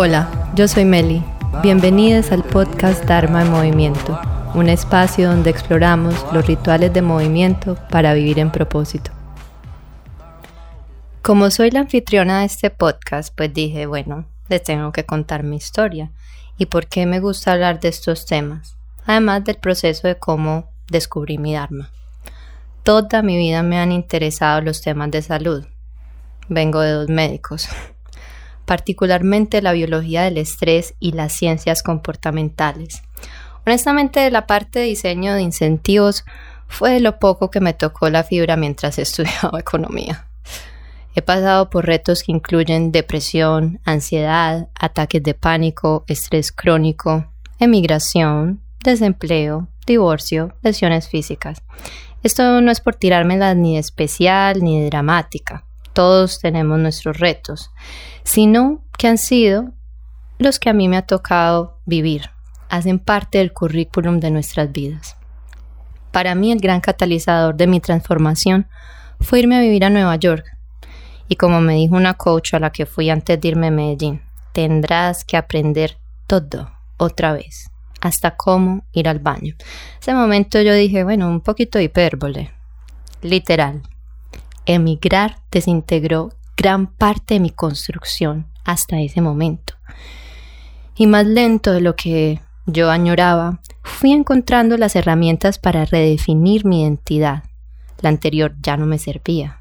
Hola, yo soy Meli. Bienvenidos al podcast Dharma en Movimiento, un espacio donde exploramos los rituales de movimiento para vivir en propósito. Como soy la anfitriona de este podcast, pues dije, bueno, les tengo que contar mi historia y por qué me gusta hablar de estos temas, además del proceso de cómo descubrí mi Dharma. Toda mi vida me han interesado los temas de salud. Vengo de dos médicos, particularmente la biología del estrés y las ciencias comportamentales. Honestamente, la parte de diseño de incentivos fue lo poco que me tocó la fibra mientras estudiaba economía. He pasado por retos que incluyen depresión, ansiedad, ataques de pánico, estrés crónico, emigración, desempleo, divorcio, lesiones físicas. Esto no es por tirármela ni de especial ni de dramática. Todos tenemos nuestros retos, sino que han sido los que a mí me ha tocado vivir. Hacen parte del currículum de nuestras vidas. Para mí el gran catalizador de mi transformación fue irme a vivir a Nueva York y como me dijo una coach a la que fui antes de irme a Medellín, tendrás que aprender todo otra vez, hasta cómo ir al baño. Ese momento yo dije, bueno, un poquito de hipérbole. Literal. Emigrar desintegró gran parte de mi construcción hasta ese momento. Y más lento de lo que yo añoraba, fui encontrando las herramientas para redefinir mi identidad. La anterior ya no me servía.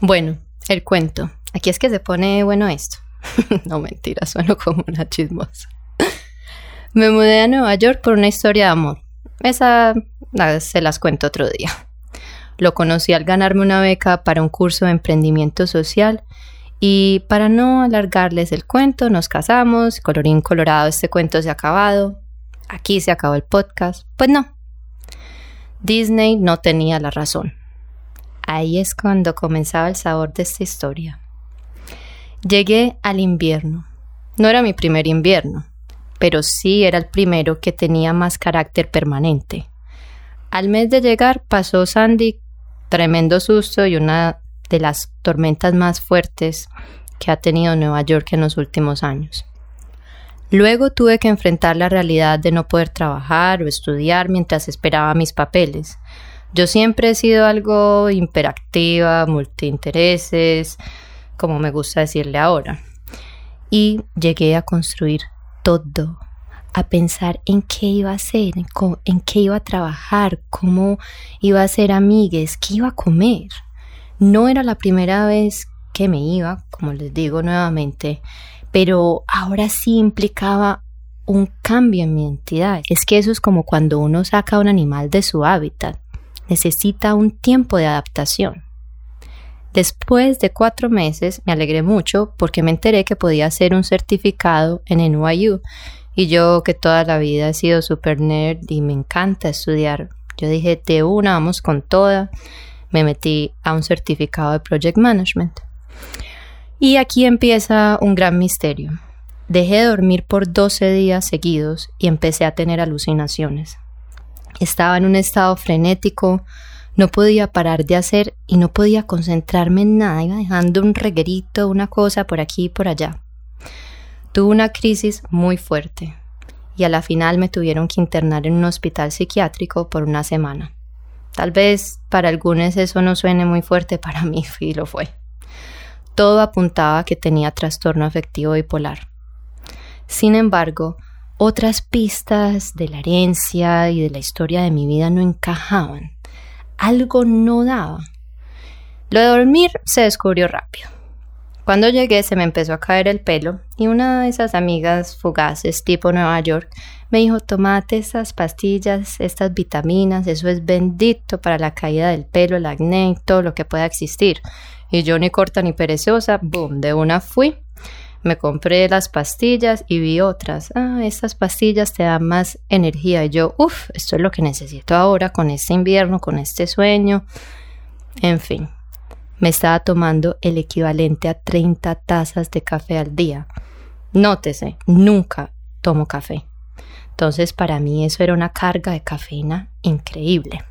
Bueno, el cuento. Aquí es que se pone bueno esto. no mentira, sueno como una chismosa. Me mudé a Nueva York por una historia de amor. Esa se las cuento otro día. Lo conocí al ganarme una beca para un curso de emprendimiento social y para no alargarles el cuento, nos casamos, colorín colorado, este cuento se ha acabado, aquí se acabó el podcast. Pues no, Disney no tenía la razón. Ahí es cuando comenzaba el sabor de esta historia. Llegué al invierno. No era mi primer invierno, pero sí era el primero que tenía más carácter permanente. Al mes de llegar pasó Sandy, tremendo susto y una de las tormentas más fuertes que ha tenido Nueva York en los últimos años. Luego tuve que enfrentar la realidad de no poder trabajar o estudiar mientras esperaba mis papeles. Yo siempre he sido algo hiperactiva, multiintereses, como me gusta decirle ahora. Y llegué a construir todo, a pensar en qué iba a hacer, en, qué iba a trabajar, cómo iba a ser amigues, qué iba a comer. No era la primera vez que me iba, como les digo nuevamente, pero ahora sí implicaba un cambio en mi identidad. Es que eso es como cuando uno saca a un animal de su hábitat necesita un tiempo de adaptación. Después de cuatro meses me alegré mucho porque me enteré que podía hacer un certificado en NYU y yo que toda la vida he sido super nerd y me encanta estudiar, yo dije de una vamos con toda, me metí a un certificado de Project Management. Y aquí empieza un gran misterio. Dejé de dormir por 12 días seguidos y empecé a tener alucinaciones. Estaba en un estado frenético, no podía parar de hacer y no podía concentrarme en nada, dejando un reguerito, una cosa por aquí y por allá. Tuve una crisis muy fuerte y a la final me tuvieron que internar en un hospital psiquiátrico por una semana. Tal vez para algunos eso no suene muy fuerte, para mí sí lo fue. Todo apuntaba que tenía trastorno afectivo bipolar. Sin embargo, otras pistas de la herencia y de la historia de mi vida no encajaban. Algo no daba. Lo de dormir se descubrió rápido. Cuando llegué se me empezó a caer el pelo y una de esas amigas fugaces tipo Nueva York me dijo, tomate estas pastillas, estas vitaminas, eso es bendito para la caída del pelo, el acné, todo lo que pueda existir. Y yo ni corta ni perezosa, boom, de una fui me compré las pastillas y vi otras. Ah, estas pastillas te dan más energía. Y yo, uff, esto es lo que necesito ahora con este invierno, con este sueño. En fin, me estaba tomando el equivalente a 30 tazas de café al día. Nótese, nunca tomo café. Entonces para mí eso era una carga de cafeína increíble.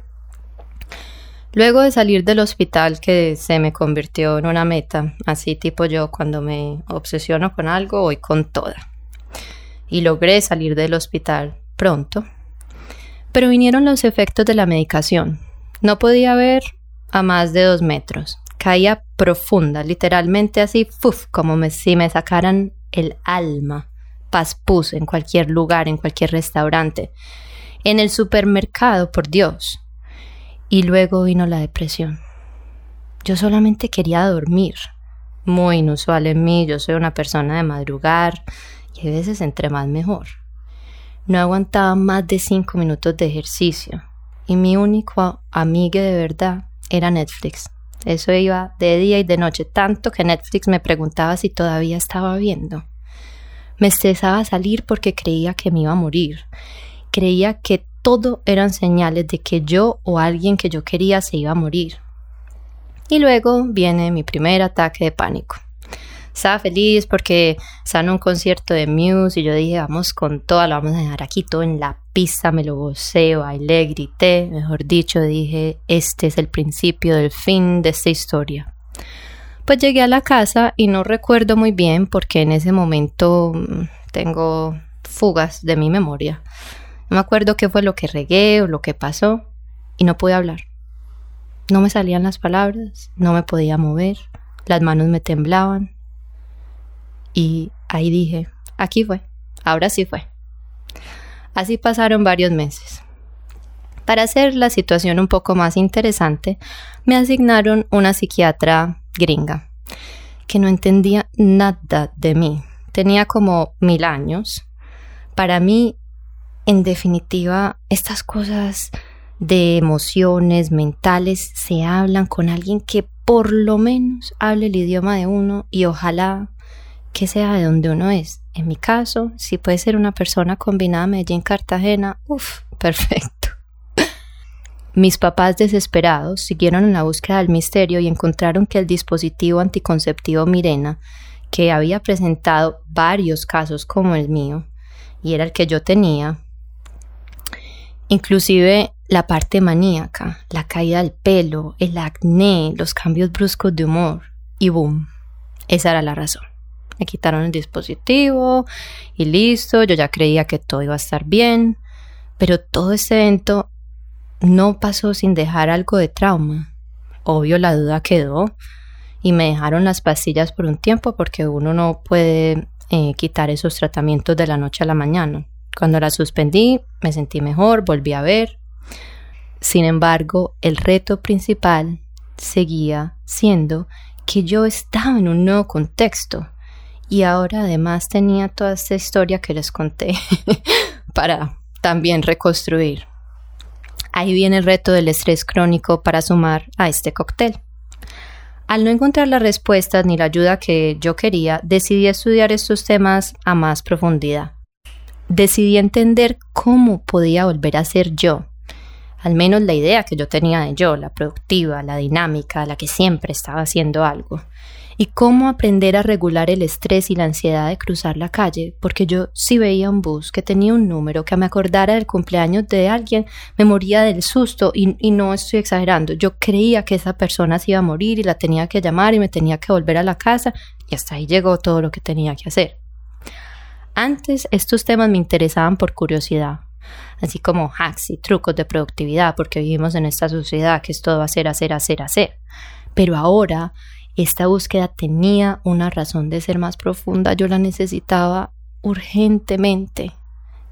Luego de salir del hospital que se me convirtió en una meta, así tipo yo cuando me obsesiono con algo voy con toda. Y logré salir del hospital pronto. Pero vinieron los efectos de la medicación. No podía ver a más de dos metros. Caía profunda, literalmente así, ¡fuf! como si me sacaran el alma. Paspus en cualquier lugar, en cualquier restaurante. En el supermercado, por Dios y luego vino la depresión. Yo solamente quería dormir. Muy inusual en mí, yo soy una persona de madrugar y a veces entre más mejor. No aguantaba más de cinco minutos de ejercicio y mi único amigo de verdad era Netflix. Eso iba de día y de noche, tanto que Netflix me preguntaba si todavía estaba viendo. Me estresaba salir porque creía que me iba a morir. Creía que todo eran señales de que yo o alguien que yo quería se iba a morir. Y luego viene mi primer ataque de pánico. Estaba feliz porque estaba en un concierto de Muse y yo dije, vamos con todo, lo vamos a dejar aquí todo en la pista, me lo gocé, bailé, grité, mejor dicho, dije, este es el principio del fin de esta historia. Pues llegué a la casa y no recuerdo muy bien porque en ese momento mm, tengo fugas de mi memoria. No me acuerdo qué fue lo que regué o lo que pasó y no pude hablar. No me salían las palabras, no me podía mover, las manos me temblaban. Y ahí dije, aquí fue, ahora sí fue. Así pasaron varios meses. Para hacer la situación un poco más interesante, me asignaron una psiquiatra gringa, que no entendía nada de mí. Tenía como mil años. Para mí en definitiva, estas cosas de emociones mentales se hablan con alguien que por lo menos hable el idioma de uno y ojalá que sea de donde uno es. En mi caso, si puede ser una persona combinada Medellín-Cartagena, uff, perfecto. Mis papás desesperados siguieron en la búsqueda del misterio y encontraron que el dispositivo anticonceptivo Mirena, que había presentado varios casos como el mío, y era el que yo tenía, Inclusive la parte maníaca, la caída del pelo, el acné, los cambios bruscos de humor y boom, esa era la razón. Me quitaron el dispositivo y listo, yo ya creía que todo iba a estar bien, pero todo ese evento no pasó sin dejar algo de trauma. Obvio la duda quedó y me dejaron las pastillas por un tiempo porque uno no puede eh, quitar esos tratamientos de la noche a la mañana. Cuando la suspendí, me sentí mejor, volví a ver. Sin embargo, el reto principal seguía siendo que yo estaba en un nuevo contexto y ahora además tenía toda esta historia que les conté para también reconstruir. Ahí viene el reto del estrés crónico para sumar a este cóctel. Al no encontrar las respuestas ni la ayuda que yo quería, decidí estudiar estos temas a más profundidad decidí entender cómo podía volver a ser yo, al menos la idea que yo tenía de yo, la productiva, la dinámica, la que siempre estaba haciendo algo, y cómo aprender a regular el estrés y la ansiedad de cruzar la calle, porque yo si veía un bus que tenía un número que me acordara del cumpleaños de alguien, me moría del susto y, y no estoy exagerando, yo creía que esa persona se iba a morir y la tenía que llamar y me tenía que volver a la casa y hasta ahí llegó todo lo que tenía que hacer. Antes estos temas me interesaban por curiosidad, así como hacks y trucos de productividad, porque vivimos en esta sociedad que es todo hacer, hacer, hacer, hacer. Pero ahora esta búsqueda tenía una razón de ser más profunda, yo la necesitaba urgentemente.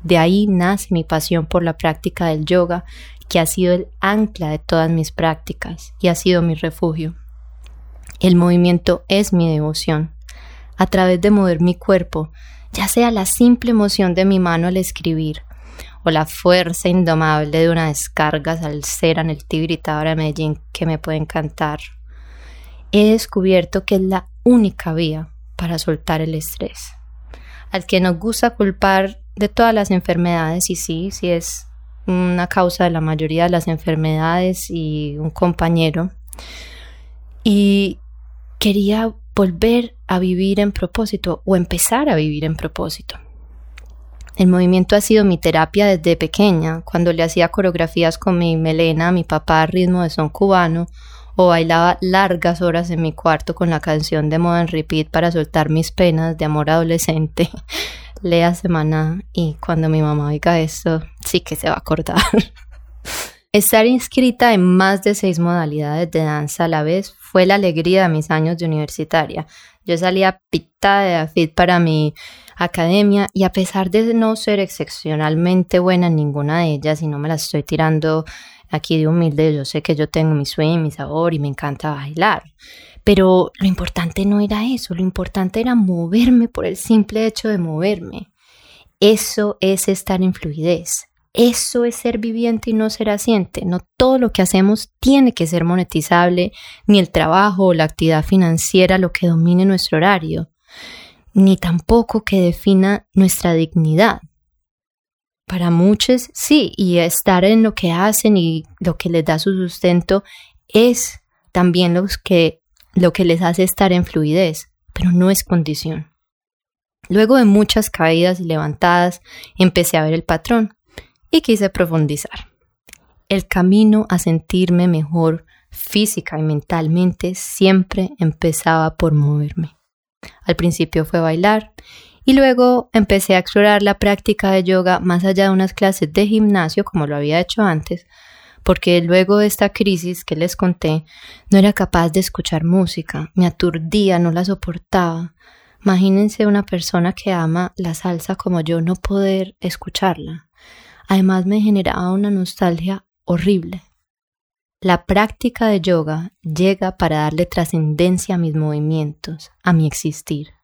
De ahí nace mi pasión por la práctica del yoga, que ha sido el ancla de todas mis prácticas y ha sido mi refugio. El movimiento es mi devoción. A través de mover mi cuerpo, ya sea la simple emoción de mi mano al escribir o la fuerza indomable de una descarga salsera en el tigritador de Medellín que me puede encantar. He descubierto que es la única vía para soltar el estrés. Al que nos gusta culpar de todas las enfermedades, y sí, sí es una causa de la mayoría de las enfermedades y un compañero. Y quería volver a vivir en propósito o empezar a vivir en propósito. El movimiento ha sido mi terapia desde pequeña, cuando le hacía coreografías con mi melena mi papá ritmo de son cubano, o bailaba largas horas en mi cuarto con la canción de moda repeat para soltar mis penas de amor adolescente. Lea semana y cuando mi mamá oiga esto, sí que se va a acordar. Estar inscrita en más de seis modalidades de danza a la vez fue la alegría de mis años de universitaria. Yo salía pitada de AFIT para mi academia y a pesar de no ser excepcionalmente buena en ninguna de ellas y no me las estoy tirando aquí de humilde, yo sé que yo tengo mi swing, mi sabor y me encanta bailar. Pero lo importante no era eso, lo importante era moverme por el simple hecho de moverme. Eso es estar en fluidez. Eso es ser viviente y no ser asiente. No todo lo que hacemos tiene que ser monetizable, ni el trabajo o la actividad financiera lo que domine nuestro horario, ni tampoco que defina nuestra dignidad. Para muchos sí, y estar en lo que hacen y lo que les da su sustento es también que, lo que les hace estar en fluidez, pero no es condición. Luego de muchas caídas y levantadas, empecé a ver el patrón y quise profundizar. El camino a sentirme mejor física y mentalmente siempre empezaba por moverme. Al principio fue bailar y luego empecé a explorar la práctica de yoga más allá de unas clases de gimnasio como lo había hecho antes, porque luego de esta crisis que les conté no era capaz de escuchar música, me aturdía, no la soportaba. Imagínense una persona que ama la salsa como yo no poder escucharla. Además me generaba una nostalgia horrible. La práctica de yoga llega para darle trascendencia a mis movimientos, a mi existir.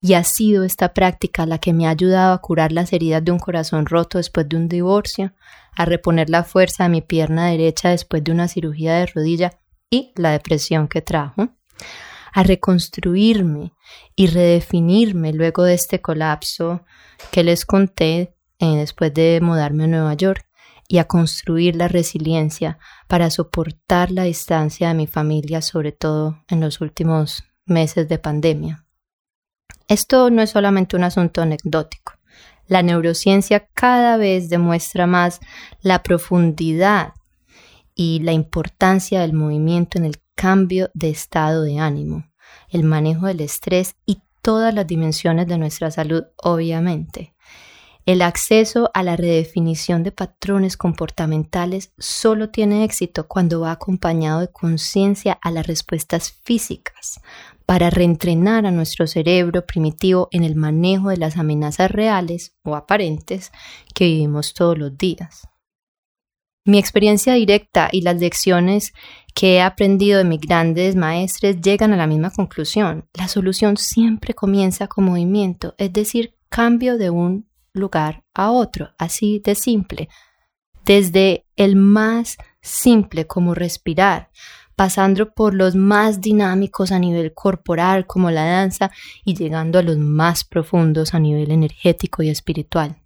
Y ha sido esta práctica la que me ha ayudado a curar las heridas de un corazón roto después de un divorcio, a reponer la fuerza de mi pierna derecha después de una cirugía de rodilla y la depresión que trajo, a reconstruirme y redefinirme luego de este colapso que les conté eh, después de mudarme a Nueva York y a construir la resiliencia para soportar la distancia de mi familia, sobre todo en los últimos meses de pandemia. Esto no es solamente un asunto anecdótico. La neurociencia cada vez demuestra más la profundidad y la importancia del movimiento en el cambio de estado de ánimo, el manejo del estrés y todas las dimensiones de nuestra salud, obviamente. El acceso a la redefinición de patrones comportamentales solo tiene éxito cuando va acompañado de conciencia a las respuestas físicas para reentrenar a nuestro cerebro primitivo en el manejo de las amenazas reales o aparentes que vivimos todos los días. Mi experiencia directa y las lecciones que he aprendido de mis grandes maestres llegan a la misma conclusión. La solución siempre comienza con movimiento, es decir, cambio de un lugar a otro, así de simple. Desde el más simple como respirar, pasando por los más dinámicos a nivel corporal como la danza y llegando a los más profundos a nivel energético y espiritual.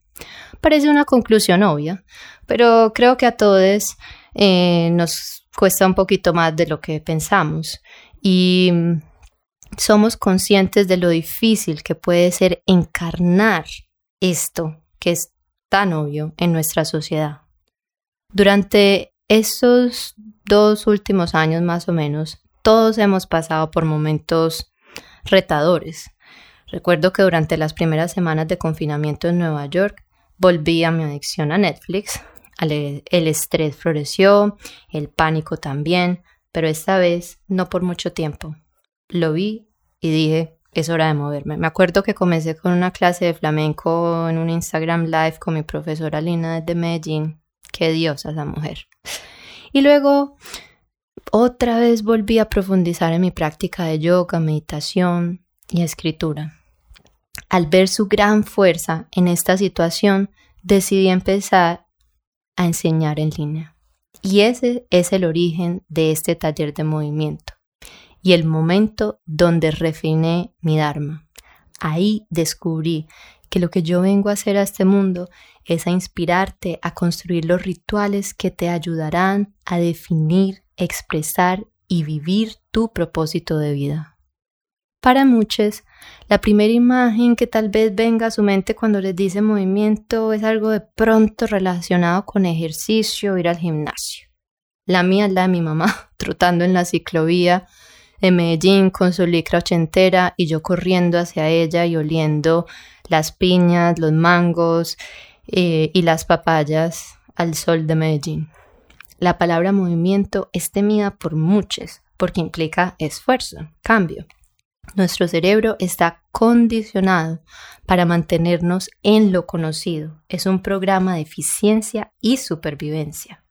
Parece una conclusión obvia, pero creo que a todos eh, nos cuesta un poquito más de lo que pensamos y somos conscientes de lo difícil que puede ser encarnar esto que es tan obvio en nuestra sociedad. Durante estos dos últimos años más o menos, todos hemos pasado por momentos retadores. Recuerdo que durante las primeras semanas de confinamiento en Nueva York volví a mi adicción a Netflix. El estrés floreció, el pánico también, pero esta vez no por mucho tiempo. Lo vi y dije, es hora de moverme. Me acuerdo que comencé con una clase de flamenco en un Instagram Live con mi profesora Lina de Medellín. Qué diosa esa mujer. Y luego otra vez volví a profundizar en mi práctica de yoga, meditación y escritura. Al ver su gran fuerza en esta situación, decidí empezar a enseñar en línea. Y ese es el origen de este taller de movimiento y el momento donde refiné mi Dharma. Ahí descubrí que lo que yo vengo a hacer a este mundo es a inspirarte a construir los rituales que te ayudarán a definir, expresar y vivir tu propósito de vida. Para muchos, la primera imagen que tal vez venga a su mente cuando les dice movimiento es algo de pronto relacionado con ejercicio, ir al gimnasio. La mía es la de mi mamá, trotando en la ciclovía de Medellín con su licra ochentera y yo corriendo hacia ella y oliendo las piñas, los mangos eh, y las papayas al sol de Medellín. La palabra movimiento es temida por muchos porque implica esfuerzo, cambio. Nuestro cerebro está condicionado para mantenernos en lo conocido. Es un programa de eficiencia y supervivencia.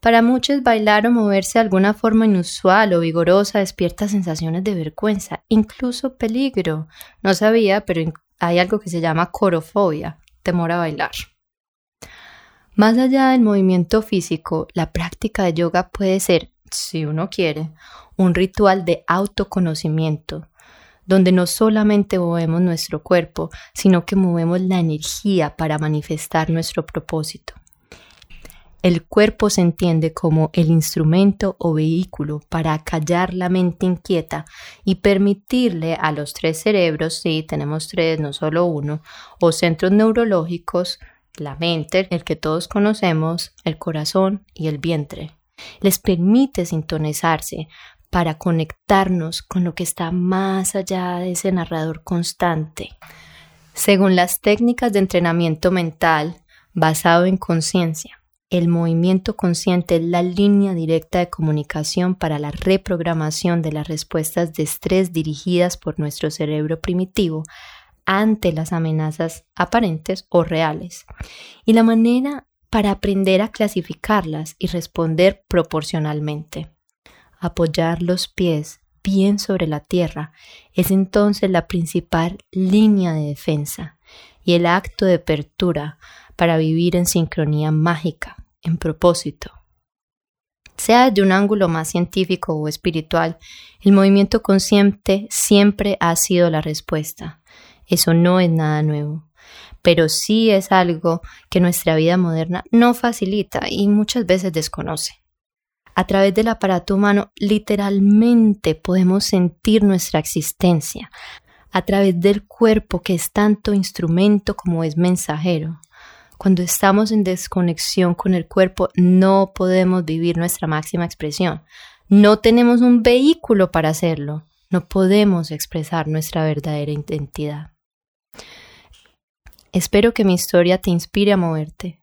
Para muchos bailar o moverse de alguna forma inusual o vigorosa despierta sensaciones de vergüenza, incluso peligro. No sabía, pero hay algo que se llama corofobia, temor a bailar. Más allá del movimiento físico, la práctica de yoga puede ser, si uno quiere, un ritual de autoconocimiento, donde no solamente movemos nuestro cuerpo, sino que movemos la energía para manifestar nuestro propósito. El cuerpo se entiende como el instrumento o vehículo para callar la mente inquieta y permitirle a los tres cerebros, sí, tenemos tres, no solo uno, o centros neurológicos, la mente, el que todos conocemos, el corazón y el vientre. Les permite sintonizarse para conectarnos con lo que está más allá de ese narrador constante. Según las técnicas de entrenamiento mental basado en conciencia, el movimiento consciente es la línea directa de comunicación para la reprogramación de las respuestas de estrés dirigidas por nuestro cerebro primitivo ante las amenazas aparentes o reales y la manera para aprender a clasificarlas y responder proporcionalmente. Apoyar los pies bien sobre la tierra es entonces la principal línea de defensa y el acto de apertura para vivir en sincronía mágica en propósito. Sea de un ángulo más científico o espiritual, el movimiento consciente siempre ha sido la respuesta. Eso no es nada nuevo, pero sí es algo que nuestra vida moderna no facilita y muchas veces desconoce. A través del aparato humano literalmente podemos sentir nuestra existencia, a través del cuerpo que es tanto instrumento como es mensajero. Cuando estamos en desconexión con el cuerpo, no podemos vivir nuestra máxima expresión. No tenemos un vehículo para hacerlo. No podemos expresar nuestra verdadera identidad. Espero que mi historia te inspire a moverte,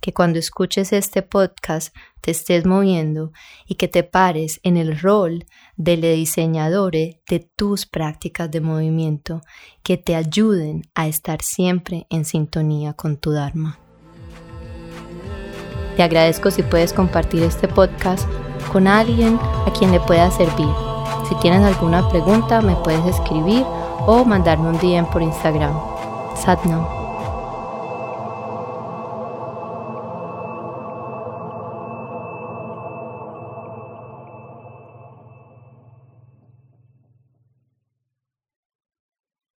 que cuando escuches este podcast te estés moviendo y que te pares en el rol del diseñador de tus prácticas de movimiento que te ayuden a estar siempre en sintonía con tu Dharma. Te agradezco si puedes compartir este podcast con alguien a quien le pueda servir. Si tienes alguna pregunta me puedes escribir o mandarme un DM por Instagram. Satnam.